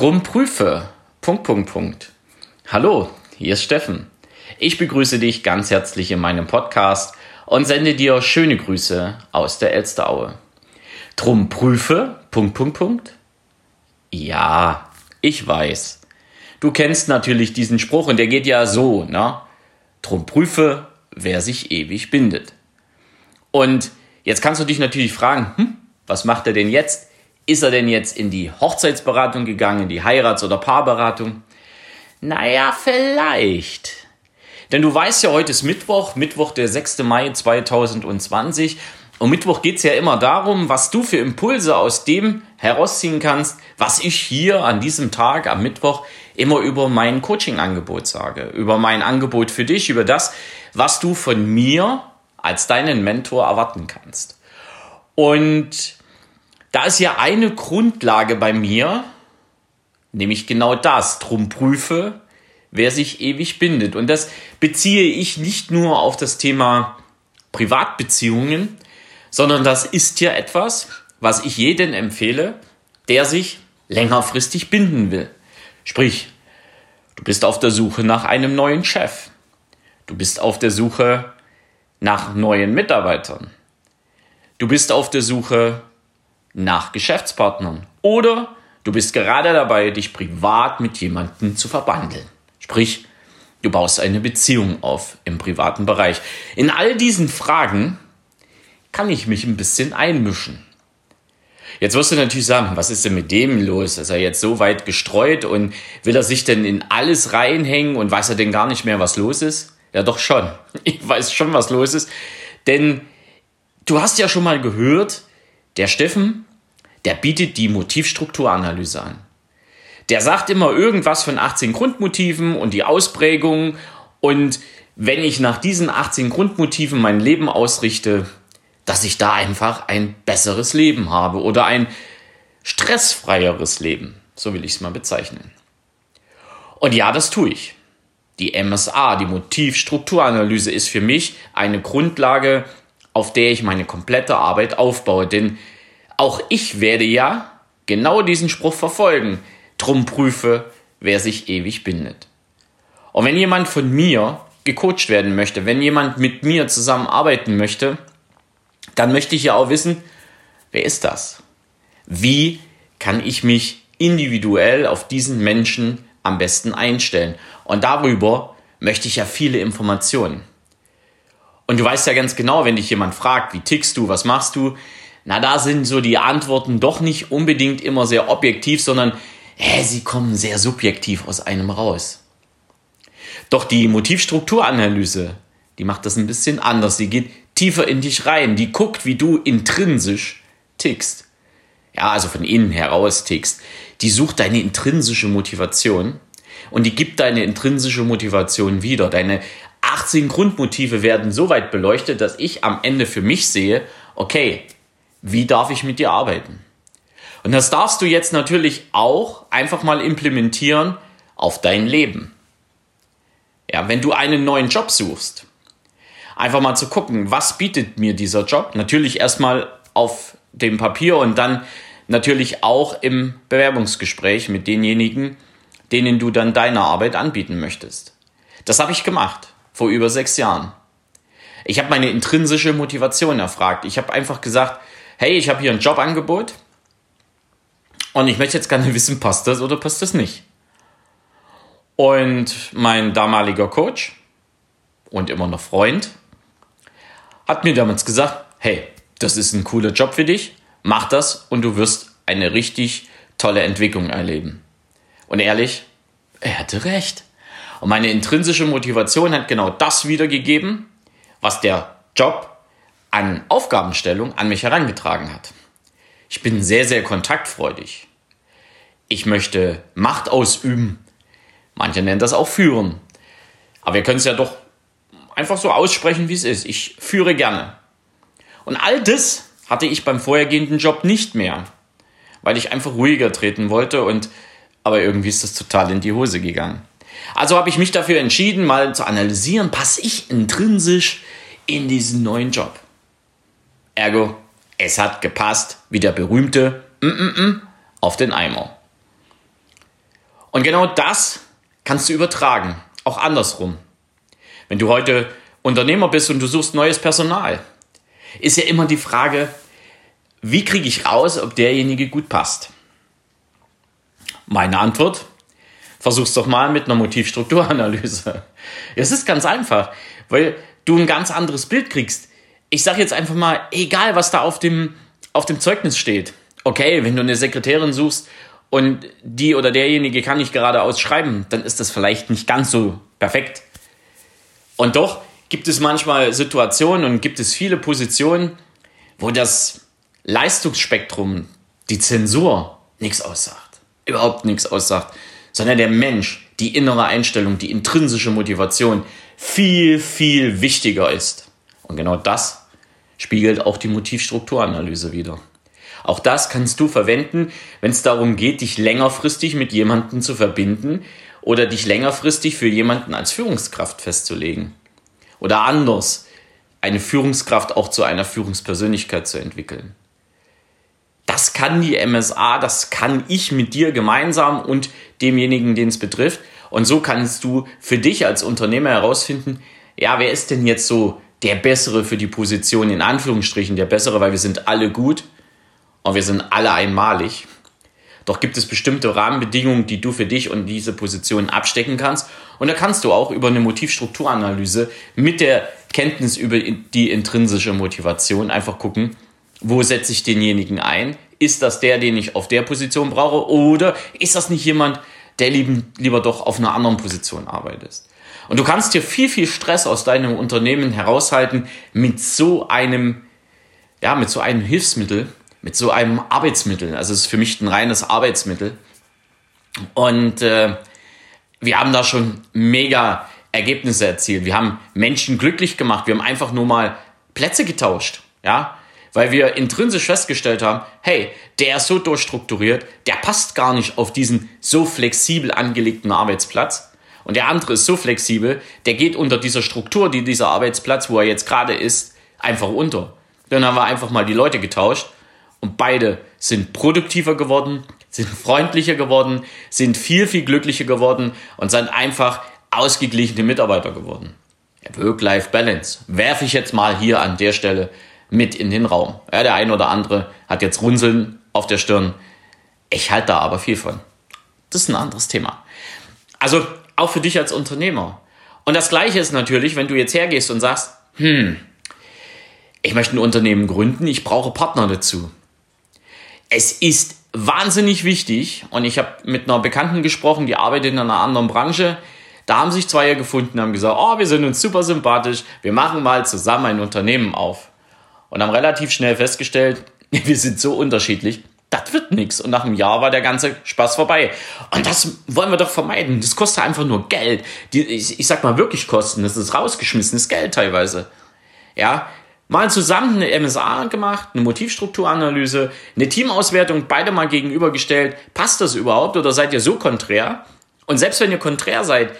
Drum prüfe. Punkt, Punkt, Punkt. Hallo, hier ist Steffen. Ich begrüße dich ganz herzlich in meinem Podcast und sende dir schöne Grüße aus der Elsteraue. Drum prüfe. Punkt, Punkt, Punkt. Ja, ich weiß. Du kennst natürlich diesen Spruch und der geht ja so, ne? Drum prüfe, wer sich ewig bindet. Und jetzt kannst du dich natürlich fragen, hm, was macht er denn jetzt? Ist er denn jetzt in die Hochzeitsberatung gegangen, in die Heirats- oder Paarberatung? Naja, vielleicht. Denn du weißt ja, heute ist Mittwoch, Mittwoch der 6. Mai 2020. Und Mittwoch geht es ja immer darum, was du für Impulse aus dem herausziehen kannst, was ich hier an diesem Tag, am Mittwoch, immer über mein Coaching-Angebot sage. Über mein Angebot für dich, über das, was du von mir als deinen Mentor erwarten kannst. Und da ist ja eine Grundlage bei mir, nämlich genau das, drum prüfe, wer sich ewig bindet. Und das beziehe ich nicht nur auf das Thema Privatbeziehungen, sondern das ist ja etwas, was ich jedem empfehle, der sich längerfristig binden will. Sprich, du bist auf der Suche nach einem neuen Chef. Du bist auf der Suche nach neuen Mitarbeitern. Du bist auf der Suche nach Geschäftspartnern. Oder du bist gerade dabei, dich privat mit jemandem zu verbandeln. Sprich, du baust eine Beziehung auf im privaten Bereich. In all diesen Fragen kann ich mich ein bisschen einmischen. Jetzt wirst du natürlich sagen, was ist denn mit dem los? Ist er jetzt so weit gestreut und will er sich denn in alles reinhängen und weiß er denn gar nicht mehr, was los ist? Ja, doch schon. Ich weiß schon, was los ist. Denn du hast ja schon mal gehört, der Steffen, der bietet die Motivstrukturanalyse an. Der sagt immer irgendwas von 18 Grundmotiven und die Ausprägung. Und wenn ich nach diesen 18 Grundmotiven mein Leben ausrichte, dass ich da einfach ein besseres Leben habe oder ein stressfreieres Leben. So will ich es mal bezeichnen. Und ja, das tue ich. Die MSA, die Motivstrukturanalyse, ist für mich eine Grundlage, auf der ich meine komplette Arbeit aufbaue. Denn auch ich werde ja genau diesen Spruch verfolgen. Drum prüfe, wer sich ewig bindet. Und wenn jemand von mir gecoacht werden möchte, wenn jemand mit mir zusammenarbeiten möchte, dann möchte ich ja auch wissen, wer ist das? Wie kann ich mich individuell auf diesen Menschen am besten einstellen? Und darüber möchte ich ja viele Informationen. Und du weißt ja ganz genau, wenn dich jemand fragt, wie tickst du, was machst du, na, da sind so die Antworten doch nicht unbedingt immer sehr objektiv, sondern äh, sie kommen sehr subjektiv aus einem raus. Doch die Motivstrukturanalyse, die macht das ein bisschen anders. Sie geht tiefer in dich rein. Die guckt, wie du intrinsisch tickst. Ja, also von innen heraus tickst. Die sucht deine intrinsische Motivation und die gibt deine intrinsische Motivation wieder. Deine 18 Grundmotive werden so weit beleuchtet, dass ich am Ende für mich sehe, okay, wie darf ich mit dir arbeiten? Und das darfst du jetzt natürlich auch einfach mal implementieren auf dein Leben. Ja, wenn du einen neuen Job suchst, einfach mal zu gucken, was bietet mir dieser Job? Natürlich erstmal auf dem Papier und dann natürlich auch im Bewerbungsgespräch mit denjenigen, denen du dann deine Arbeit anbieten möchtest. Das habe ich gemacht vor über sechs Jahren. Ich habe meine intrinsische Motivation erfragt. Ich habe einfach gesagt, hey, ich habe hier ein Jobangebot und ich möchte jetzt gerne wissen, passt das oder passt das nicht. Und mein damaliger Coach und immer noch Freund hat mir damals gesagt, hey, das ist ein cooler Job für dich, mach das und du wirst eine richtig tolle Entwicklung erleben. Und ehrlich, er hatte recht. Und meine intrinsische Motivation hat genau das wiedergegeben, was der Job an Aufgabenstellung an mich herangetragen hat. Ich bin sehr, sehr kontaktfreudig. Ich möchte Macht ausüben. Manche nennen das auch führen. Aber wir können es ja doch einfach so aussprechen, wie es ist. Ich führe gerne. Und all das hatte ich beim vorhergehenden Job nicht mehr, weil ich einfach ruhiger treten wollte und aber irgendwie ist das total in die Hose gegangen. Also habe ich mich dafür entschieden, mal zu analysieren, passe ich intrinsisch in diesen neuen Job. Ergo, es hat gepasst, wie der berühmte mm -mm -mm auf den Eimer. Und genau das kannst du übertragen, auch andersrum. Wenn du heute Unternehmer bist und du suchst neues Personal, ist ja immer die Frage, wie kriege ich raus, ob derjenige gut passt? Meine Antwort, versuch's doch mal mit einer Motivstrukturanalyse. Es ist ganz einfach, weil du ein ganz anderes Bild kriegst. Ich sage jetzt einfach mal, egal was da auf dem, auf dem Zeugnis steht. Okay, wenn du eine Sekretärin suchst und die oder derjenige kann nicht geradeaus schreiben, dann ist das vielleicht nicht ganz so perfekt. Und doch gibt es manchmal Situationen und gibt es viele Positionen, wo das Leistungsspektrum, die Zensur nichts aussagt. Überhaupt nichts aussagt. Sondern der Mensch, die innere Einstellung, die intrinsische Motivation viel, viel wichtiger ist. Und genau das spiegelt auch die Motivstrukturanalyse wieder. Auch das kannst du verwenden, wenn es darum geht, dich längerfristig mit jemandem zu verbinden oder dich längerfristig für jemanden als Führungskraft festzulegen. Oder anders, eine Führungskraft auch zu einer Führungspersönlichkeit zu entwickeln. Das kann die MSA, das kann ich mit dir gemeinsam und demjenigen, den es betrifft. Und so kannst du für dich als Unternehmer herausfinden, ja, wer ist denn jetzt so der Bessere für die Position, in Anführungsstrichen der Bessere, weil wir sind alle gut und wir sind alle einmalig. Doch gibt es bestimmte Rahmenbedingungen, die du für dich und diese Position abstecken kannst. Und da kannst du auch über eine Motivstrukturanalyse mit der Kenntnis über die intrinsische Motivation einfach gucken, wo setze ich denjenigen ein? Ist das der, den ich auf der Position brauche? Oder ist das nicht jemand, der lieben, lieber doch auf einer anderen Position arbeitet? Und du kannst dir viel, viel Stress aus deinem Unternehmen heraushalten mit so einem, ja, mit so einem Hilfsmittel, mit so einem Arbeitsmittel. Also es ist für mich ein reines Arbeitsmittel. Und äh, wir haben da schon mega Ergebnisse erzielt. Wir haben Menschen glücklich gemacht. Wir haben einfach nur mal Plätze getauscht. Ja, weil wir intrinsisch festgestellt haben, hey, der ist so durchstrukturiert, der passt gar nicht auf diesen so flexibel angelegten Arbeitsplatz. Und der andere ist so flexibel, der geht unter dieser Struktur, die dieser Arbeitsplatz, wo er jetzt gerade ist, einfach unter. Dann haben wir einfach mal die Leute getauscht und beide sind produktiver geworden, sind freundlicher geworden, sind viel, viel glücklicher geworden und sind einfach ausgeglichene Mitarbeiter geworden. Work-Life-Balance werfe ich jetzt mal hier an der Stelle mit in den Raum. Ja, der eine oder andere hat jetzt Runzeln auf der Stirn. Ich halte da aber viel von. Das ist ein anderes Thema. Also auch für dich als Unternehmer. Und das Gleiche ist natürlich, wenn du jetzt hergehst und sagst, hm, ich möchte ein Unternehmen gründen, ich brauche Partner dazu. Es ist wahnsinnig wichtig, und ich habe mit einer Bekannten gesprochen, die arbeitet in einer anderen Branche, da haben sich zwei gefunden, haben gesagt, oh, wir sind uns super sympathisch, wir machen mal zusammen ein Unternehmen auf und haben relativ schnell festgestellt, wir sind so unterschiedlich, das wird nichts. Und nach einem Jahr war der ganze Spaß vorbei. Und das wollen wir doch vermeiden. Das kostet einfach nur Geld. Die, ich, ich sag mal wirklich Kosten. Das ist rausgeschmissenes Geld teilweise. Ja, mal zusammen eine MSA gemacht, eine Motivstrukturanalyse, eine Teamauswertung, beide mal gegenübergestellt. Passt das überhaupt oder seid ihr so konträr? Und selbst wenn ihr konträr seid,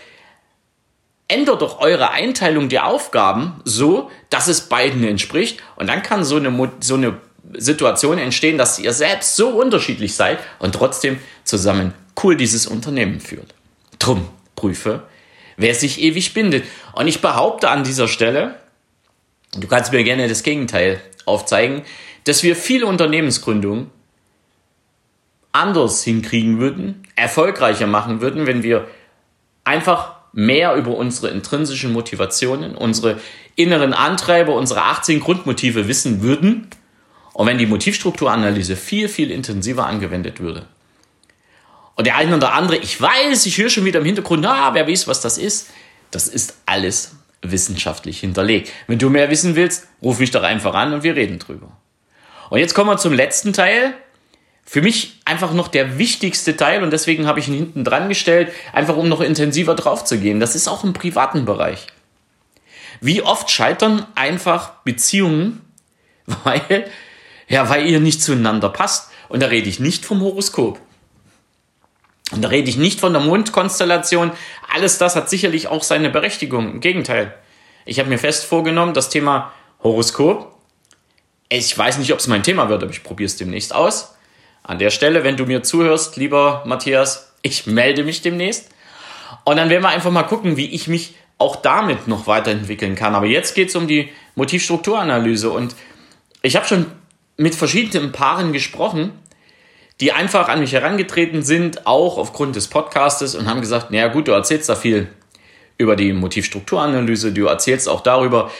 ändert doch eure Einteilung der Aufgaben so, dass es beiden entspricht. Und dann kann so eine, so eine Situation entstehen, dass ihr selbst so unterschiedlich seid und trotzdem zusammen cool dieses Unternehmen führt. Drum prüfe, wer sich ewig bindet. Und ich behaupte an dieser Stelle, du kannst mir gerne das Gegenteil aufzeigen, dass wir viele Unternehmensgründungen anders hinkriegen würden, erfolgreicher machen würden, wenn wir einfach mehr über unsere intrinsischen Motivationen, unsere inneren Antreiber, unsere 18 Grundmotive wissen würden und wenn die Motivstrukturanalyse viel, viel intensiver angewendet würde. Und der eine oder andere, ich weiß, ich höre schon wieder im Hintergrund, na, wer weiß, was das ist. Das ist alles wissenschaftlich hinterlegt. Wenn du mehr wissen willst, ruf mich doch einfach an und wir reden drüber. Und jetzt kommen wir zum letzten Teil, für mich einfach noch der wichtigste Teil und deswegen habe ich ihn hinten dran gestellt, einfach um noch intensiver drauf zu gehen. Das ist auch im privaten Bereich. Wie oft scheitern einfach Beziehungen, weil, ja, weil ihr nicht zueinander passt. Und da rede ich nicht vom Horoskop. Und da rede ich nicht von der Mondkonstellation. Alles das hat sicherlich auch seine Berechtigung. Im Gegenteil. Ich habe mir fest vorgenommen, das Thema Horoskop, ich weiß nicht, ob es mein Thema wird, aber ich probiere es demnächst aus an der Stelle, wenn du mir zuhörst, lieber Matthias, Ich melde mich demnächst. Und dann werden wir einfach mal gucken, wie ich mich auch damit noch weiterentwickeln kann. Aber jetzt geht es um die Motivstrukturanalyse. Und ich habe schon mit verschiedenen Paaren gesprochen, die einfach an mich herangetreten sind, auch aufgrund des Podcastes und haben gesagt, naja gut, du erzählst da viel über die Motivstrukturanalyse, du erzählst auch darüber,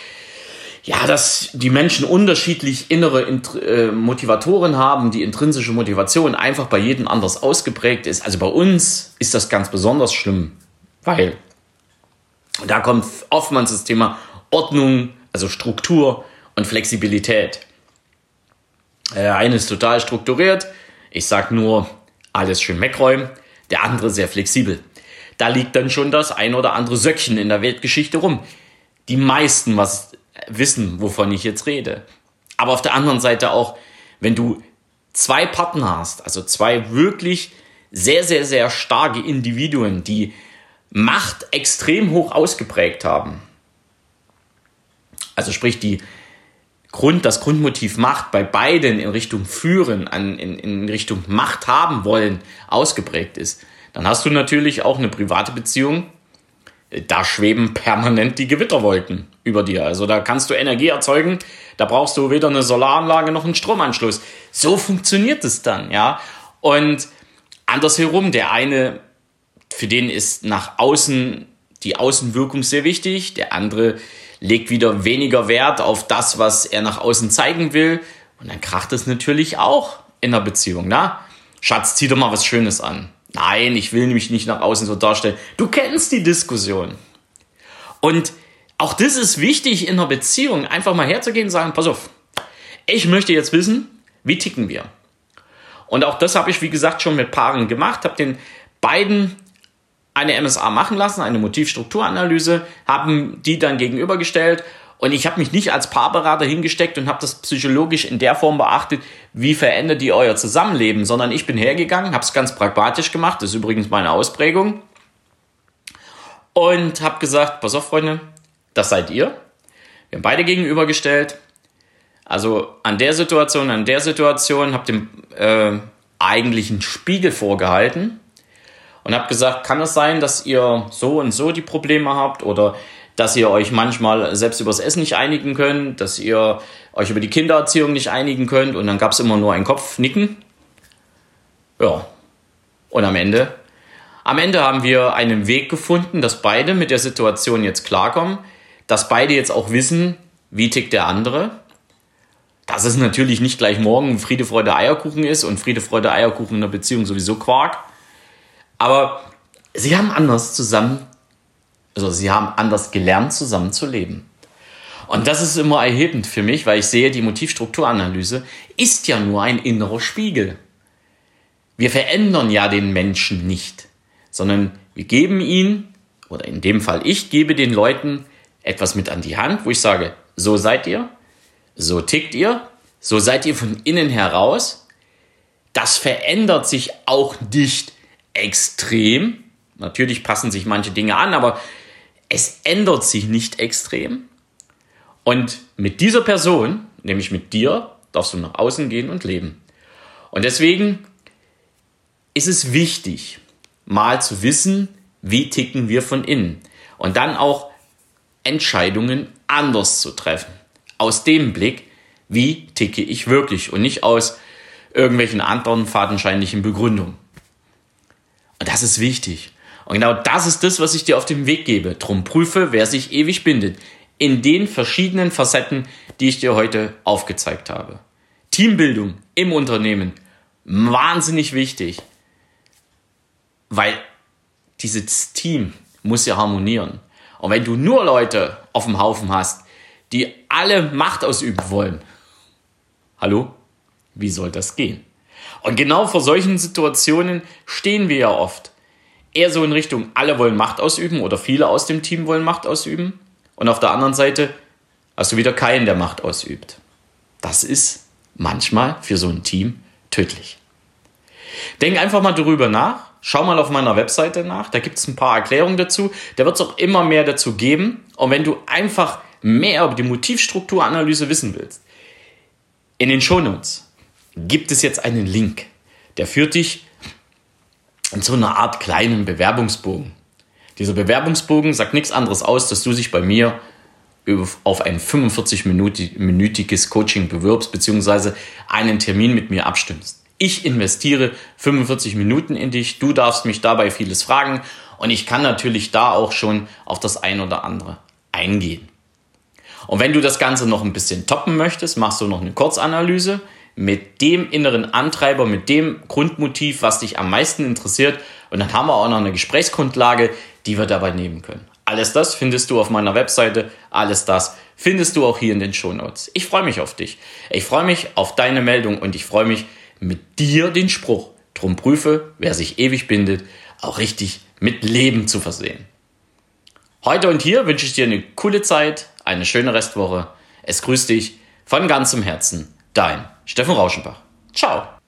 ja, dass die Menschen unterschiedlich innere äh, Motivatoren haben, die intrinsische Motivation einfach bei jedem anders ausgeprägt ist. Also bei uns ist das ganz besonders schlimm, weil da kommt oftmals das Thema Ordnung, also Struktur und Flexibilität. Der äh, eine ist total strukturiert, ich sag nur, alles schön wegräumen, der andere sehr flexibel. Da liegt dann schon das ein oder andere Söckchen in der Weltgeschichte rum. Die meisten was wissen, wovon ich jetzt rede. Aber auf der anderen Seite auch, wenn du zwei Partner hast, also zwei wirklich sehr, sehr, sehr starke Individuen, die Macht extrem hoch ausgeprägt haben. Also sprich, die Grund, das Grundmotiv Macht bei beiden in Richtung Führen, an, in, in Richtung Macht haben wollen, ausgeprägt ist, dann hast du natürlich auch eine private Beziehung. Da schweben permanent die Gewitterwolken über dir. Also da kannst du Energie erzeugen. Da brauchst du weder eine Solaranlage noch einen Stromanschluss. So funktioniert es dann, ja. Und andersherum, der eine, für den ist nach außen die Außenwirkung sehr wichtig. Der andere legt wieder weniger Wert auf das, was er nach außen zeigen will. Und dann kracht es natürlich auch in der Beziehung, na? Schatz, zieh doch mal was Schönes an. Nein, ich will mich nicht nach außen so darstellen. Du kennst die Diskussion. Und auch das ist wichtig in einer Beziehung, einfach mal herzugehen und sagen, pass auf, ich möchte jetzt wissen, wie ticken wir? Und auch das habe ich, wie gesagt, schon mit Paaren gemacht, habe den beiden eine MSA machen lassen, eine Motivstrukturanalyse, haben die dann gegenübergestellt und ich habe mich nicht als Paarberater hingesteckt und habe das psychologisch in der Form beachtet, wie verändert ihr euer Zusammenleben, sondern ich bin hergegangen, habe es ganz pragmatisch gemacht, das ist übrigens meine Ausprägung und habe gesagt, pass auf Freunde, das seid ihr. Wir haben beide gegenübergestellt. Also an der Situation, an der Situation habt ihr äh, eigentlich einen Spiegel vorgehalten und habe gesagt, kann es sein, dass ihr so und so die Probleme habt oder dass ihr euch manchmal selbst übers Essen nicht einigen könnt, dass ihr euch über die Kindererziehung nicht einigen könnt und dann gab es immer nur ein Kopfnicken. Ja. Und am Ende, am Ende haben wir einen Weg gefunden, dass beide mit der Situation jetzt klarkommen, dass beide jetzt auch wissen, wie tickt der andere. Dass es natürlich nicht gleich morgen Friede, Freude, Eierkuchen ist und Friede, Freude, Eierkuchen in der Beziehung sowieso Quark. Aber sie haben anders zusammen, also sie haben anders gelernt, zusammen zu leben. Und das ist immer erhebend für mich, weil ich sehe, die Motivstrukturanalyse ist ja nur ein innerer Spiegel. Wir verändern ja den Menschen nicht, sondern wir geben ihn, oder in dem Fall ich gebe den Leuten etwas mit an die Hand, wo ich sage, so seid ihr, so tickt ihr, so seid ihr von innen heraus. Das verändert sich auch nicht extrem. Natürlich passen sich manche Dinge an, aber es ändert sich nicht extrem. Und mit dieser Person, nämlich mit dir, darfst du nach außen gehen und leben. Und deswegen ist es wichtig, mal zu wissen, wie ticken wir von innen. Und dann auch Entscheidungen anders zu treffen. Aus dem Blick, wie ticke ich wirklich und nicht aus irgendwelchen anderen fadenscheinlichen Begründungen. Und das ist wichtig. Und genau das ist das, was ich dir auf den Weg gebe. Drum prüfe, wer sich ewig bindet. In den verschiedenen Facetten, die ich dir heute aufgezeigt habe. Teambildung im Unternehmen. Wahnsinnig wichtig. Weil dieses Team muss ja harmonieren. Und wenn du nur Leute auf dem Haufen hast, die alle Macht ausüben wollen, hallo, wie soll das gehen? Und genau vor solchen Situationen stehen wir ja oft. Eher so in Richtung, alle wollen Macht ausüben oder viele aus dem Team wollen Macht ausüben. Und auf der anderen Seite hast du wieder keinen, der Macht ausübt. Das ist manchmal für so ein Team tödlich. Denk einfach mal darüber nach. Schau mal auf meiner Webseite nach. Da gibt es ein paar Erklärungen dazu. Da wird es auch immer mehr dazu geben. Und wenn du einfach mehr über die Motivstrukturanalyse wissen willst, in den Shownotes gibt es jetzt einen Link, der führt dich in so einer Art kleinen Bewerbungsbogen. Dieser Bewerbungsbogen sagt nichts anderes aus, dass du dich bei mir auf ein 45-minütiges Coaching bewirbst, beziehungsweise einen Termin mit mir abstimmst. Ich investiere 45 Minuten in dich, du darfst mich dabei vieles fragen und ich kann natürlich da auch schon auf das ein oder andere eingehen. Und wenn du das Ganze noch ein bisschen toppen möchtest, machst du noch eine Kurzanalyse mit dem inneren Antreiber, mit dem Grundmotiv, was dich am meisten interessiert. Und dann haben wir auch noch eine Gesprächsgrundlage, die wir dabei nehmen können. Alles das findest du auf meiner Webseite. Alles das findest du auch hier in den Show Notes. Ich freue mich auf dich. Ich freue mich auf deine Meldung und ich freue mich mit dir den Spruch. Drum prüfe, wer sich ewig bindet, auch richtig mit Leben zu versehen. Heute und hier wünsche ich dir eine coole Zeit, eine schöne Restwoche. Es grüßt dich von ganzem Herzen, dein Steffen Rauschenbach. Ciao.